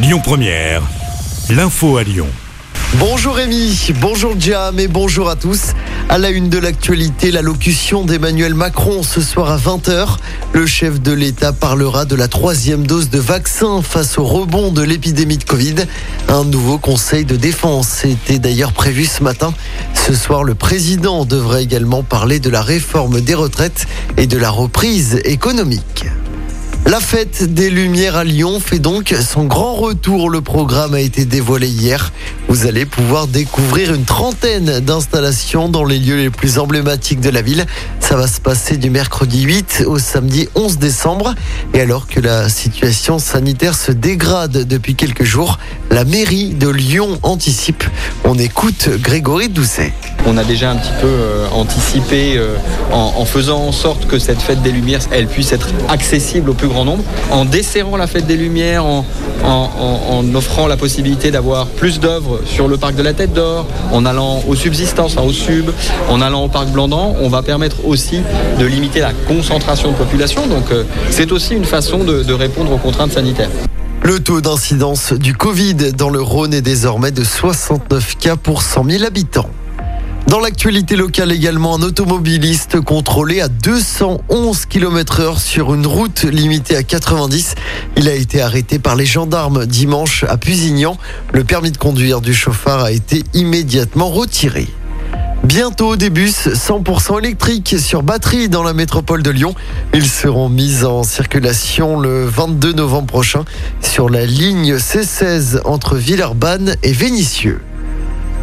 Lyon Première, l'info à Lyon. Bonjour Rémi, bonjour Jam et bonjour à tous. À la une de l'actualité, l'allocution d'Emmanuel Macron ce soir à 20h. Le chef de l'État parlera de la troisième dose de vaccin face au rebond de l'épidémie de Covid. Un nouveau conseil de défense était d'ailleurs prévu ce matin. Ce soir, le président devrait également parler de la réforme des retraites et de la reprise économique. La fête des Lumières à Lyon fait donc son grand retour. Le programme a été dévoilé hier. Vous allez pouvoir découvrir une trentaine d'installations dans les lieux les plus emblématiques de la ville. Ça va se passer du mercredi 8 au samedi 11 décembre. Et alors que la situation sanitaire se dégrade depuis quelques jours, la mairie de Lyon anticipe. On écoute Grégory Doucet. On a déjà un petit peu euh, anticipé euh, en, faisant en sorte que cette fête des Lumières, elle puisse être accessible au plus grand nombre, en desserrant la fête des Lumières, en offrant la possibilité d'avoir plus d'œuvres sur le parc de la Tête d'Or, en allant aux subsistances, hein, au sub, en allant au parc Blandan, on va permettre aussi de limiter la concentration de population. Donc euh, c'est aussi une façon de- de répondre aux contraintes sanitaires. Le taux d'incidence du Covid dans le Rhône est désormais de 69 cas pour 100 000 habitants. Dans l'actualité locale également, un automobiliste contrôlé à 211 km heure sur une route limitée à 90. Il a été arrêté par les gendarmes dimanche à Pusignan. Le permis de conduire du chauffard a été immédiatement retiré. Bientôt des bus 100% électriques sur batterie dans la métropole de Lyon. Ils seront mis en circulation le 22 novembre prochain sur la ligne C16 entre Villeurbanne et Vénissieux.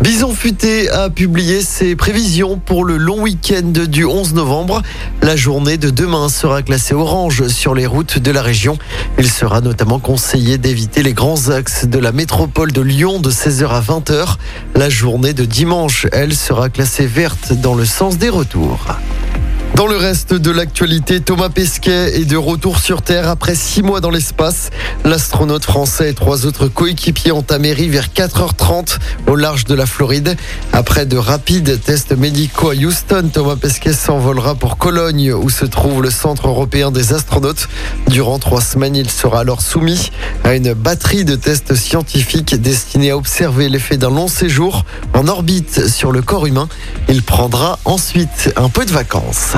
Bison Futé a publié ses prévisions pour le long week-end du 11 novembre. La journée de demain sera classée orange sur les routes de la région. Il sera notamment conseillé d'éviter les grands axes de la métropole de Lyon de 16h à 20h. La journée de dimanche, elle, sera classée verte dans le sens des retours. Dans le reste de l'actualité, Thomas Pesquet est de retour sur Terre après six mois dans l'espace. L'astronaute français et trois autres coéquipiers ont améri vers 4h30 au large de la Floride. Après de rapides tests médicaux à Houston, Thomas Pesquet s'envolera pour Cologne où se trouve le Centre européen des astronautes. Durant trois semaines, il sera alors soumis à une batterie de tests scientifiques destinés à observer l'effet d'un long séjour en orbite sur le corps humain. Il prendra ensuite un peu de vacances.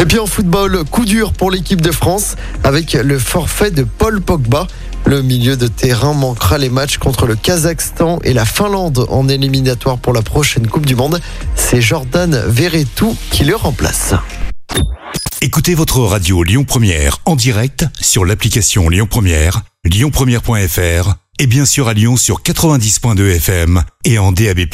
Et puis en football, coup dur pour l'équipe de France avec le forfait de Paul Pogba. Le milieu de terrain manquera les matchs contre le Kazakhstan et la Finlande en éliminatoire pour la prochaine Coupe du Monde. C'est Jordan Verretou qui le remplace. Écoutez votre radio Lyon Première en direct sur l'application Lyon Première, lyonpremière.fr et bien sûr à Lyon sur 90.2 FM et en DAB+.